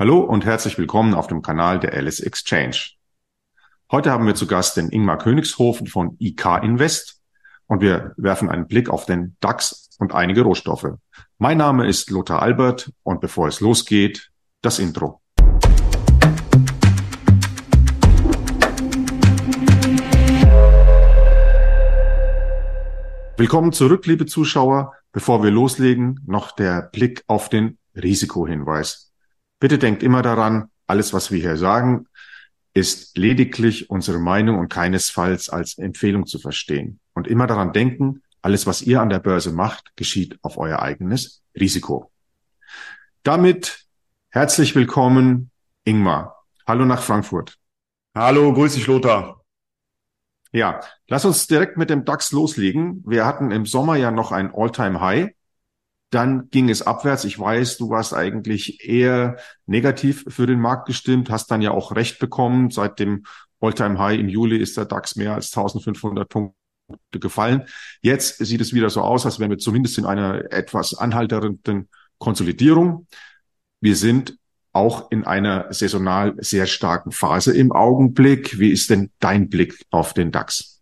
Hallo und herzlich willkommen auf dem Kanal der Alice Exchange. Heute haben wir zu Gast den Ingmar Königshofen von IK Invest und wir werfen einen Blick auf den DAX und einige Rohstoffe. Mein Name ist Lothar Albert und bevor es losgeht, das Intro. Willkommen zurück, liebe Zuschauer. Bevor wir loslegen, noch der Blick auf den Risikohinweis. Bitte denkt immer daran, alles, was wir hier sagen, ist lediglich unsere Meinung und keinesfalls als Empfehlung zu verstehen. Und immer daran denken, alles, was ihr an der Börse macht, geschieht auf euer eigenes Risiko. Damit herzlich willkommen, Ingmar. Hallo nach Frankfurt. Hallo, grüß dich, Lothar. Ja, lass uns direkt mit dem DAX loslegen. Wir hatten im Sommer ja noch ein All-Time-High dann ging es abwärts. Ich weiß, du warst eigentlich eher negativ für den Markt gestimmt, hast dann ja auch recht bekommen. Seit dem Alltime High im Juli ist der DAX mehr als 1500 Punkte gefallen. Jetzt sieht es wieder so aus, als wären wir zumindest in einer etwas anhaltenden Konsolidierung. Wir sind auch in einer saisonal sehr starken Phase im Augenblick. Wie ist denn dein Blick auf den DAX?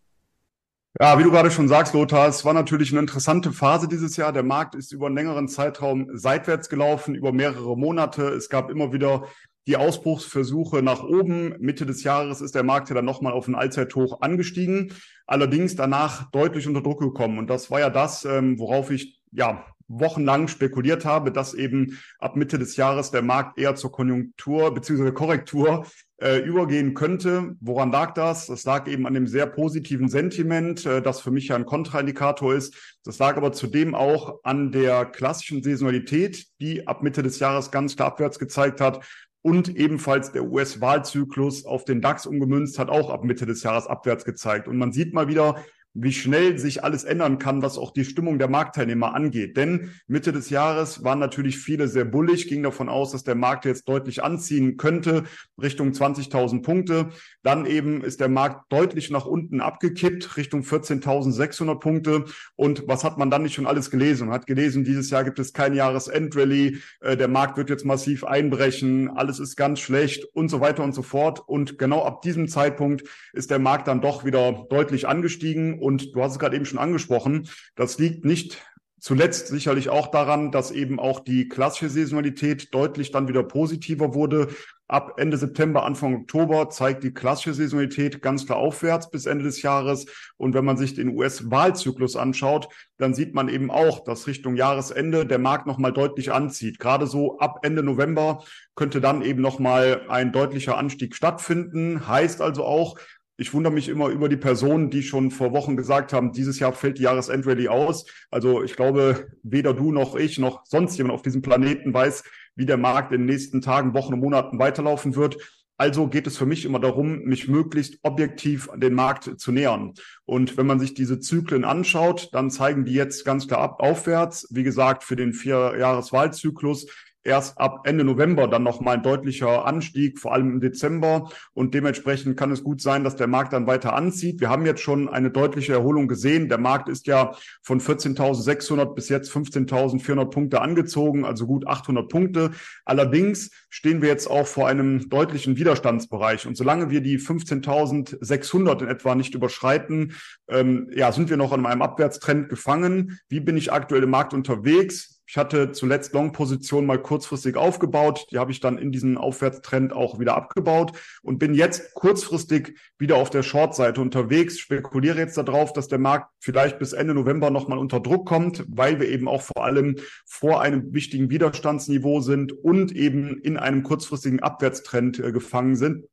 Ja, wie du gerade schon sagst, Lothar, es war natürlich eine interessante Phase dieses Jahr. Der Markt ist über einen längeren Zeitraum seitwärts gelaufen, über mehrere Monate. Es gab immer wieder die Ausbruchsversuche nach oben. Mitte des Jahres ist der Markt ja dann nochmal auf ein Allzeithoch angestiegen, allerdings danach deutlich unter Druck gekommen. Und das war ja das, ähm, worauf ich ja wochenlang spekuliert habe, dass eben ab Mitte des Jahres der Markt eher zur Konjunktur bzw. Korrektur äh, übergehen könnte. Woran lag das? Das lag eben an dem sehr positiven Sentiment, äh, das für mich ja ein Kontraindikator ist. Das lag aber zudem auch an der klassischen Saisonalität, die ab Mitte des Jahres ganz klar abwärts gezeigt hat. Und ebenfalls der US-Wahlzyklus auf den DAX umgemünzt hat auch ab Mitte des Jahres abwärts gezeigt. Und man sieht mal wieder, wie schnell sich alles ändern kann, was auch die Stimmung der Marktteilnehmer angeht. Denn Mitte des Jahres waren natürlich viele sehr bullig, ging davon aus, dass der Markt jetzt deutlich anziehen könnte, Richtung 20.000 Punkte. Dann eben ist der Markt deutlich nach unten abgekippt, Richtung 14.600 Punkte. Und was hat man dann nicht schon alles gelesen? Man hat gelesen, dieses Jahr gibt es kein Jahresendrallye, äh, der Markt wird jetzt massiv einbrechen, alles ist ganz schlecht und so weiter und so fort. Und genau ab diesem Zeitpunkt ist der Markt dann doch wieder deutlich angestiegen und du hast es gerade eben schon angesprochen, das liegt nicht Zuletzt sicherlich auch daran, dass eben auch die klassische Saisonalität deutlich dann wieder positiver wurde. Ab Ende September, Anfang Oktober zeigt die klassische Saisonalität ganz klar aufwärts bis Ende des Jahres. Und wenn man sich den US-Wahlzyklus anschaut, dann sieht man eben auch, dass Richtung Jahresende der Markt nochmal deutlich anzieht. Gerade so ab Ende November könnte dann eben nochmal ein deutlicher Anstieg stattfinden. Heißt also auch, ich wundere mich immer über die Personen, die schon vor Wochen gesagt haben, dieses Jahr fällt die Jahresendrallye aus. Also ich glaube, weder du noch ich noch sonst jemand auf diesem Planeten weiß, wie der Markt in den nächsten Tagen, Wochen und Monaten weiterlaufen wird. Also geht es für mich immer darum, mich möglichst objektiv an den Markt zu nähern. Und wenn man sich diese Zyklen anschaut, dann zeigen die jetzt ganz klar ab, aufwärts. Wie gesagt, für den Vierjahreswahlzyklus erst ab Ende November dann nochmal ein deutlicher Anstieg, vor allem im Dezember. Und dementsprechend kann es gut sein, dass der Markt dann weiter anzieht. Wir haben jetzt schon eine deutliche Erholung gesehen. Der Markt ist ja von 14.600 bis jetzt 15.400 Punkte angezogen, also gut 800 Punkte. Allerdings stehen wir jetzt auch vor einem deutlichen Widerstandsbereich. Und solange wir die 15.600 in etwa nicht überschreiten, ähm, ja, sind wir noch an einem Abwärtstrend gefangen. Wie bin ich aktuell im Markt unterwegs? Ich hatte zuletzt Long-Position mal kurzfristig aufgebaut. Die habe ich dann in diesen Aufwärtstrend auch wieder abgebaut und bin jetzt kurzfristig wieder auf der Short-Seite unterwegs. Spekuliere jetzt darauf, dass der Markt vielleicht bis Ende November nochmal unter Druck kommt, weil wir eben auch vor allem vor einem wichtigen Widerstandsniveau sind und eben in einem kurzfristigen Abwärtstrend äh, gefangen sind.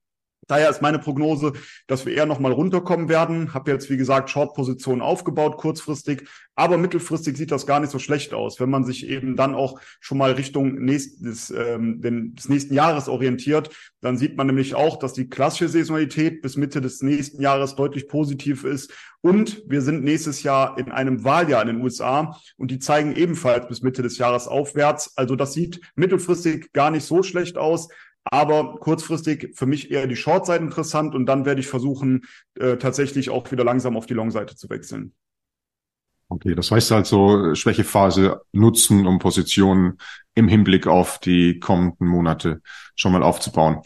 Daher ist meine Prognose, dass wir eher nochmal runterkommen werden. Habe jetzt, wie gesagt, Short-Positionen aufgebaut, kurzfristig. Aber mittelfristig sieht das gar nicht so schlecht aus, wenn man sich eben dann auch schon mal Richtung nächstes, ähm, des nächsten Jahres orientiert. Dann sieht man nämlich auch, dass die klassische Saisonalität bis Mitte des nächsten Jahres deutlich positiv ist. Und wir sind nächstes Jahr in einem Wahljahr in den USA und die zeigen ebenfalls bis Mitte des Jahres aufwärts. Also das sieht mittelfristig gar nicht so schlecht aus. Aber kurzfristig für mich eher die Short-Seite interessant und dann werde ich versuchen, äh, tatsächlich auch wieder langsam auf die Long-Seite zu wechseln. Okay, das heißt also Schwächephase nutzen, um Positionen im Hinblick auf die kommenden Monate schon mal aufzubauen.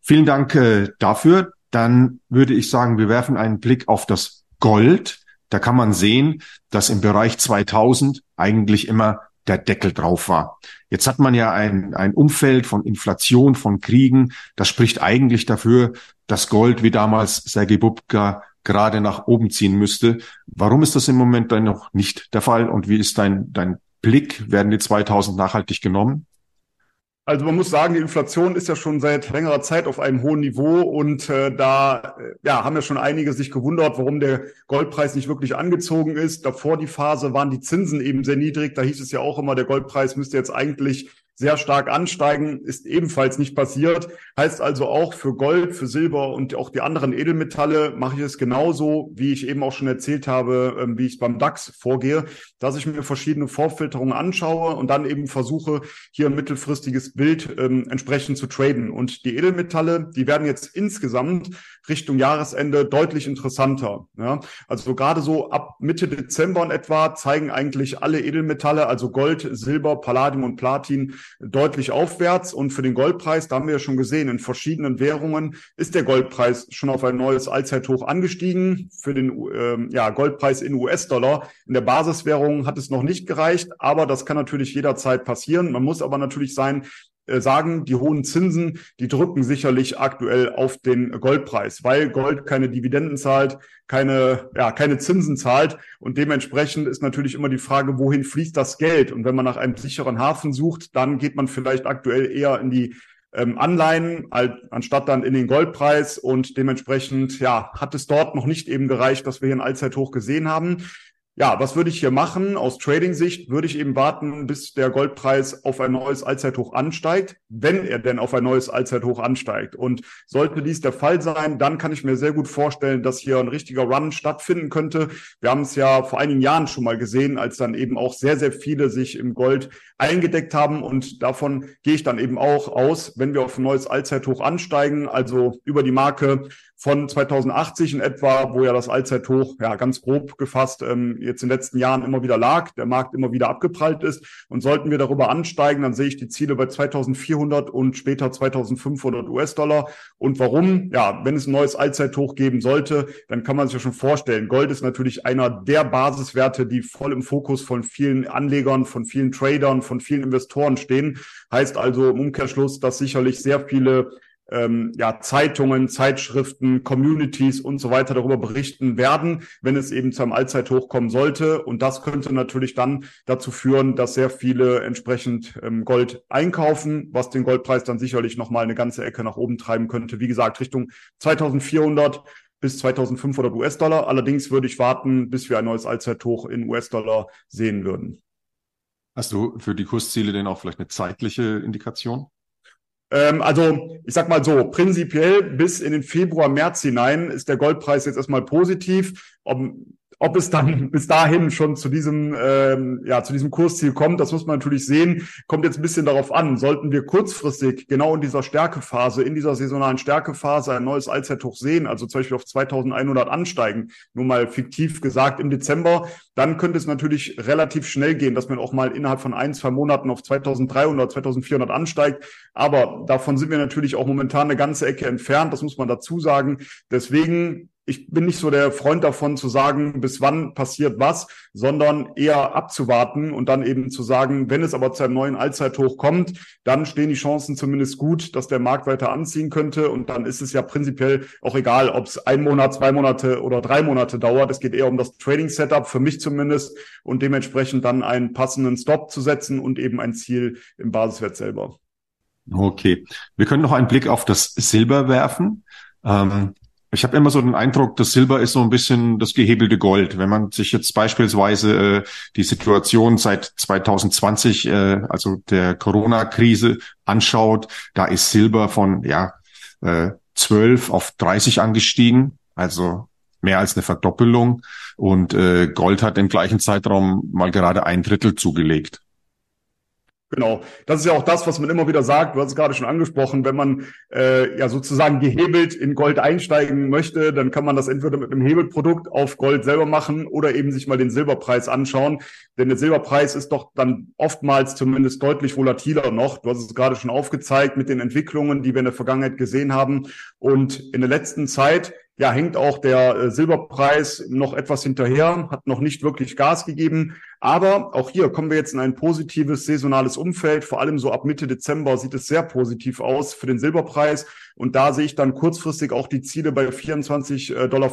Vielen Dank äh, dafür. Dann würde ich sagen, wir werfen einen Blick auf das Gold. Da kann man sehen, dass im Bereich 2000 eigentlich immer der Deckel drauf war. Jetzt hat man ja ein, ein Umfeld von Inflation, von Kriegen. Das spricht eigentlich dafür, dass Gold, wie damals Sergei Bubka, gerade nach oben ziehen müsste. Warum ist das im Moment dann noch nicht der Fall und wie ist dein, dein Blick? Werden die 2000 nachhaltig genommen? Also man muss sagen, die Inflation ist ja schon seit längerer Zeit auf einem hohen Niveau und äh, da äh, ja, haben ja schon einige sich gewundert, warum der Goldpreis nicht wirklich angezogen ist. Davor die Phase waren die Zinsen eben sehr niedrig. Da hieß es ja auch immer, der Goldpreis müsste jetzt eigentlich sehr stark ansteigen, ist ebenfalls nicht passiert. Heißt also auch für Gold, für Silber und auch die anderen Edelmetalle mache ich es genauso, wie ich eben auch schon erzählt habe, ähm, wie ich beim DAX vorgehe, dass ich mir verschiedene Vorfilterungen anschaue und dann eben versuche, hier ein mittelfristiges Bild ähm, entsprechend zu traden. Und die Edelmetalle, die werden jetzt insgesamt Richtung Jahresende deutlich interessanter. Ja? Also gerade so ab Mitte Dezember in etwa zeigen eigentlich alle Edelmetalle, also Gold, Silber, Palladium und Platin, deutlich aufwärts. Und für den Goldpreis, da haben wir ja schon gesehen, in verschiedenen Währungen ist der Goldpreis schon auf ein neues Allzeithoch angestiegen. Für den ähm, ja, Goldpreis in US-Dollar in der Basiswährung hat es noch nicht gereicht, aber das kann natürlich jederzeit passieren. Man muss aber natürlich sein, sagen, die hohen Zinsen, die drücken sicherlich aktuell auf den Goldpreis, weil Gold keine Dividenden zahlt, keine, ja, keine Zinsen zahlt. Und dementsprechend ist natürlich immer die Frage, wohin fließt das Geld? Und wenn man nach einem sicheren Hafen sucht, dann geht man vielleicht aktuell eher in die ähm, Anleihen, anstatt dann in den Goldpreis. Und dementsprechend, ja, hat es dort noch nicht eben gereicht, dass wir hier ein Allzeithoch gesehen haben. Ja, was würde ich hier machen? Aus Trading-Sicht würde ich eben warten, bis der Goldpreis auf ein neues Allzeithoch ansteigt, wenn er denn auf ein neues Allzeithoch ansteigt. Und sollte dies der Fall sein, dann kann ich mir sehr gut vorstellen, dass hier ein richtiger Run stattfinden könnte. Wir haben es ja vor einigen Jahren schon mal gesehen, als dann eben auch sehr, sehr viele sich im Gold eingedeckt haben. Und davon gehe ich dann eben auch aus, wenn wir auf ein neues Allzeithoch ansteigen, also über die Marke von 2080 in etwa, wo ja das Allzeithoch, ja ganz grob gefasst, ähm, jetzt in den letzten Jahren immer wieder lag, der Markt immer wieder abgeprallt ist. Und sollten wir darüber ansteigen, dann sehe ich die Ziele bei 2400 und später 2500 US-Dollar. Und warum? Ja, wenn es ein neues Allzeithoch geben sollte, dann kann man sich ja schon vorstellen. Gold ist natürlich einer der Basiswerte, die voll im Fokus von vielen Anlegern, von vielen Tradern, von vielen Investoren stehen. Heißt also im Umkehrschluss, dass sicherlich sehr viele ähm, ja, Zeitungen, Zeitschriften, Communities und so weiter darüber berichten werden, wenn es eben zu einem Allzeithoch kommen sollte. Und das könnte natürlich dann dazu führen, dass sehr viele entsprechend ähm, Gold einkaufen, was den Goldpreis dann sicherlich nochmal eine ganze Ecke nach oben treiben könnte. Wie gesagt, Richtung 2400 bis 2500 US-Dollar. Allerdings würde ich warten, bis wir ein neues Allzeithoch in US-Dollar sehen würden. Hast du für die Kursziele denn auch vielleicht eine zeitliche Indikation? Ähm, also ich sag mal so, prinzipiell bis in den Februar, März hinein ist der Goldpreis jetzt erstmal positiv. Ob, ob es dann bis dahin schon zu diesem, ähm, ja, zu diesem Kursziel kommt, das muss man natürlich sehen. Kommt jetzt ein bisschen darauf an. Sollten wir kurzfristig genau in dieser Stärkephase, in dieser saisonalen Stärkephase ein neues Allzeithoch sehen, also zum Beispiel auf 2100 ansteigen, nur mal fiktiv gesagt im Dezember, dann könnte es natürlich relativ schnell gehen, dass man auch mal innerhalb von ein, zwei Monaten auf 2300, 2400 ansteigt. Aber davon sind wir natürlich auch momentan eine ganze Ecke entfernt. Das muss man dazu sagen. Deswegen ich bin nicht so der Freund davon zu sagen, bis wann passiert was, sondern eher abzuwarten und dann eben zu sagen, wenn es aber zu einem neuen Allzeithoch kommt, dann stehen die Chancen zumindest gut, dass der Markt weiter anziehen könnte. Und dann ist es ja prinzipiell auch egal, ob es ein Monat, zwei Monate oder drei Monate dauert. Es geht eher um das Trading-Setup, für mich zumindest, und dementsprechend dann einen passenden Stop zu setzen und eben ein Ziel im Basiswert selber. Okay. Wir können noch einen Blick auf das Silber werfen. Ähm, ich habe immer so den Eindruck, das Silber ist so ein bisschen das gehebelte Gold. Wenn man sich jetzt beispielsweise äh, die Situation seit 2020, äh, also der Corona-Krise anschaut, da ist Silber von ja äh, 12 auf 30 angestiegen, also mehr als eine Verdoppelung. Und äh, Gold hat im gleichen Zeitraum mal gerade ein Drittel zugelegt. Genau, das ist ja auch das, was man immer wieder sagt. Du hast es gerade schon angesprochen, wenn man äh, ja sozusagen gehebelt in Gold einsteigen möchte, dann kann man das entweder mit einem Hebelprodukt auf Gold selber machen oder eben sich mal den Silberpreis anschauen. Denn der Silberpreis ist doch dann oftmals zumindest deutlich volatiler noch. Du hast es gerade schon aufgezeigt mit den Entwicklungen, die wir in der Vergangenheit gesehen haben. Und in der letzten Zeit ja, hängt auch der äh, Silberpreis noch etwas hinterher, hat noch nicht wirklich Gas gegeben. Aber auch hier kommen wir jetzt in ein positives saisonales Umfeld. Vor allem so ab Mitte Dezember sieht es sehr positiv aus für den Silberpreis. Und da sehe ich dann kurzfristig auch die Ziele bei 24,50 äh, Dollar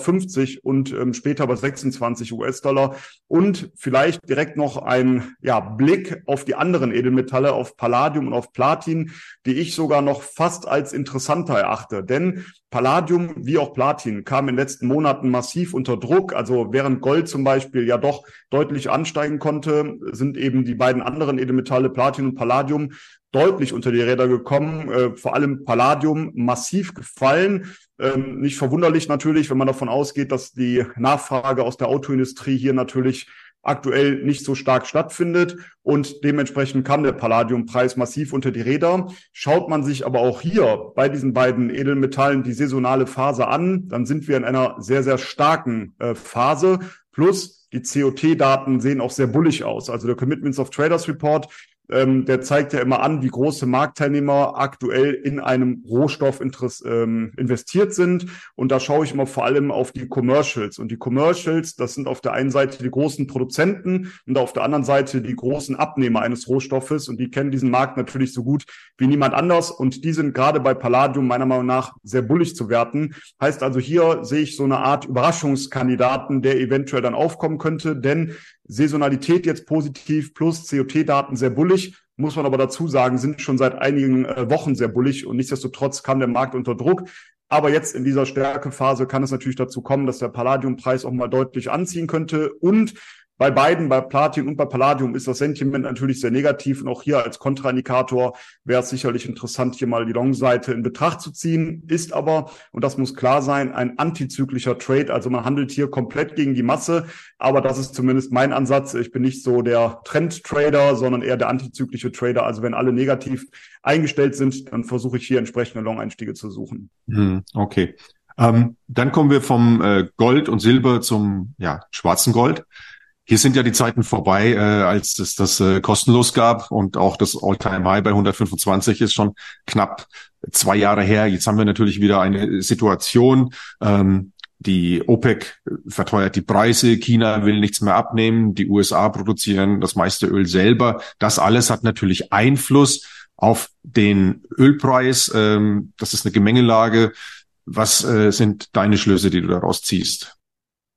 und ähm, später bei 26 US-Dollar. Und vielleicht direkt noch ein ja, Blick auf die anderen Edelmetalle, auf Palladium und auf Platin, die ich sogar noch fast als interessanter erachte. Denn Palladium wie auch Platin kamen in den letzten Monaten massiv unter Druck. Also während Gold zum Beispiel ja doch deutlich ansteigen konnte, sind eben die beiden anderen Edelmetalle Platin und Palladium deutlich unter die Räder gekommen, äh, vor allem Palladium massiv gefallen. Ähm, nicht verwunderlich natürlich, wenn man davon ausgeht, dass die Nachfrage aus der Autoindustrie hier natürlich aktuell nicht so stark stattfindet und dementsprechend kam der Palladiumpreis massiv unter die Räder. Schaut man sich aber auch hier bei diesen beiden Edelmetallen die saisonale Phase an, dann sind wir in einer sehr, sehr starken äh, Phase. Plus die COT-Daten sehen auch sehr bullig aus. Also der Commitments of Traders Report ähm, der zeigt ja immer an, wie große Marktteilnehmer aktuell in einem Rohstoff ähm, investiert sind. Und da schaue ich immer vor allem auf die Commercials. Und die Commercials, das sind auf der einen Seite die großen Produzenten und auf der anderen Seite die großen Abnehmer eines Rohstoffes. Und die kennen diesen Markt natürlich so gut wie niemand anders. Und die sind gerade bei Palladium meiner Meinung nach sehr bullig zu werten. Heißt also, hier sehe ich so eine Art Überraschungskandidaten, der eventuell dann aufkommen könnte. Denn Saisonalität jetzt positiv plus COT-Daten sehr bullig, muss man aber dazu sagen, sind schon seit einigen äh, Wochen sehr bullig und nichtsdestotrotz kam der Markt unter Druck. Aber jetzt in dieser Stärkephase kann es natürlich dazu kommen, dass der Palladiumpreis auch mal deutlich anziehen könnte und bei beiden, bei Platin und bei Palladium, ist das Sentiment natürlich sehr negativ. Und auch hier als Kontraindikator wäre es sicherlich interessant, hier mal die Long-Seite in Betracht zu ziehen. Ist aber, und das muss klar sein, ein antizyklischer Trade. Also man handelt hier komplett gegen die Masse. Aber das ist zumindest mein Ansatz. Ich bin nicht so der Trend-Trader, sondern eher der antizyklische Trader. Also wenn alle negativ eingestellt sind, dann versuche ich hier entsprechende Long-Einstiege zu suchen. Hm, okay. Ähm, dann kommen wir vom äh, Gold und Silber zum ja, schwarzen Gold. Hier sind ja die Zeiten vorbei, äh, als es das äh, kostenlos gab und auch das All-Time-High bei 125 ist schon knapp zwei Jahre her. Jetzt haben wir natürlich wieder eine Situation, ähm, die OPEC verteuert die Preise, China will nichts mehr abnehmen, die USA produzieren das meiste Öl selber. Das alles hat natürlich Einfluss auf den Ölpreis. Ähm, das ist eine Gemengelage. Was äh, sind deine Schlüsse, die du daraus ziehst?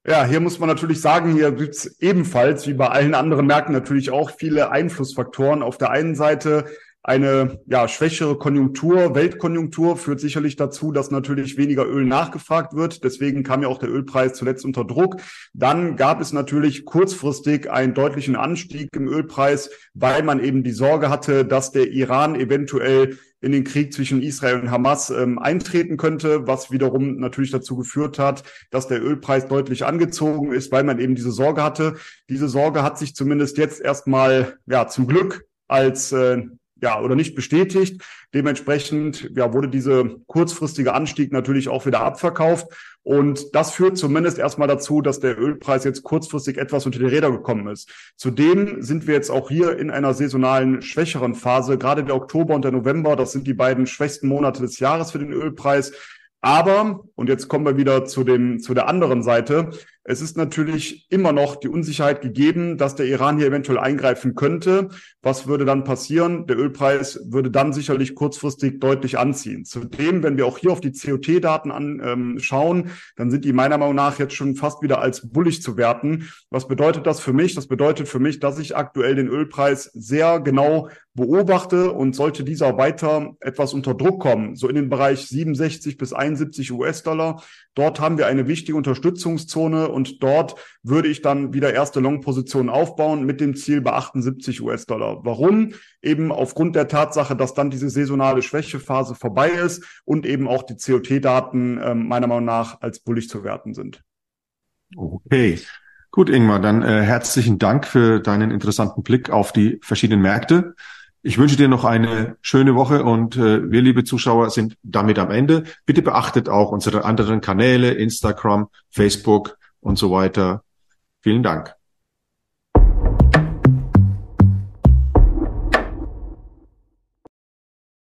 Ja, hier muss man natürlich sagen, hier gibt's ebenfalls wie bei allen anderen Märkten natürlich auch viele Einflussfaktoren. Auf der einen Seite eine ja, schwächere Konjunktur, Weltkonjunktur führt sicherlich dazu, dass natürlich weniger Öl nachgefragt wird. Deswegen kam ja auch der Ölpreis zuletzt unter Druck. Dann gab es natürlich kurzfristig einen deutlichen Anstieg im Ölpreis, weil man eben die Sorge hatte, dass der Iran eventuell in den Krieg zwischen Israel und Hamas ähm, eintreten könnte, was wiederum natürlich dazu geführt hat, dass der Ölpreis deutlich angezogen ist, weil man eben diese Sorge hatte. Diese Sorge hat sich zumindest jetzt erstmal, ja, zum Glück als äh, ja, oder nicht bestätigt. Dementsprechend ja, wurde diese kurzfristige Anstieg natürlich auch wieder abverkauft. Und das führt zumindest erstmal dazu, dass der Ölpreis jetzt kurzfristig etwas unter die Räder gekommen ist. Zudem sind wir jetzt auch hier in einer saisonalen schwächeren Phase. Gerade der Oktober und der November, das sind die beiden schwächsten Monate des Jahres für den Ölpreis. Aber, und jetzt kommen wir wieder zu dem, zu der anderen Seite, es ist natürlich immer noch die Unsicherheit gegeben, dass der Iran hier eventuell eingreifen könnte. Was würde dann passieren? Der Ölpreis würde dann sicherlich kurzfristig deutlich anziehen. Zudem, wenn wir auch hier auf die COT-Daten anschauen, ähm, dann sind die meiner Meinung nach jetzt schon fast wieder als bullig zu werten. Was bedeutet das für mich? Das bedeutet für mich, dass ich aktuell den Ölpreis sehr genau beobachte und sollte dieser weiter etwas unter Druck kommen, so in den Bereich 67 bis 71 US-Dollar, dort haben wir eine wichtige Unterstützungszone und dort würde ich dann wieder erste Long-Positionen aufbauen mit dem Ziel bei 78 US-Dollar. Warum? Eben aufgrund der Tatsache, dass dann diese saisonale Schwächephase vorbei ist und eben auch die COT-Daten äh, meiner Meinung nach als bullig zu werten sind. Okay. Gut, Ingmar, dann äh, herzlichen Dank für deinen interessanten Blick auf die verschiedenen Märkte. Ich wünsche dir noch eine schöne Woche und äh, wir, liebe Zuschauer, sind damit am Ende. Bitte beachtet auch unsere anderen Kanäle, Instagram, Facebook und so weiter. Vielen Dank.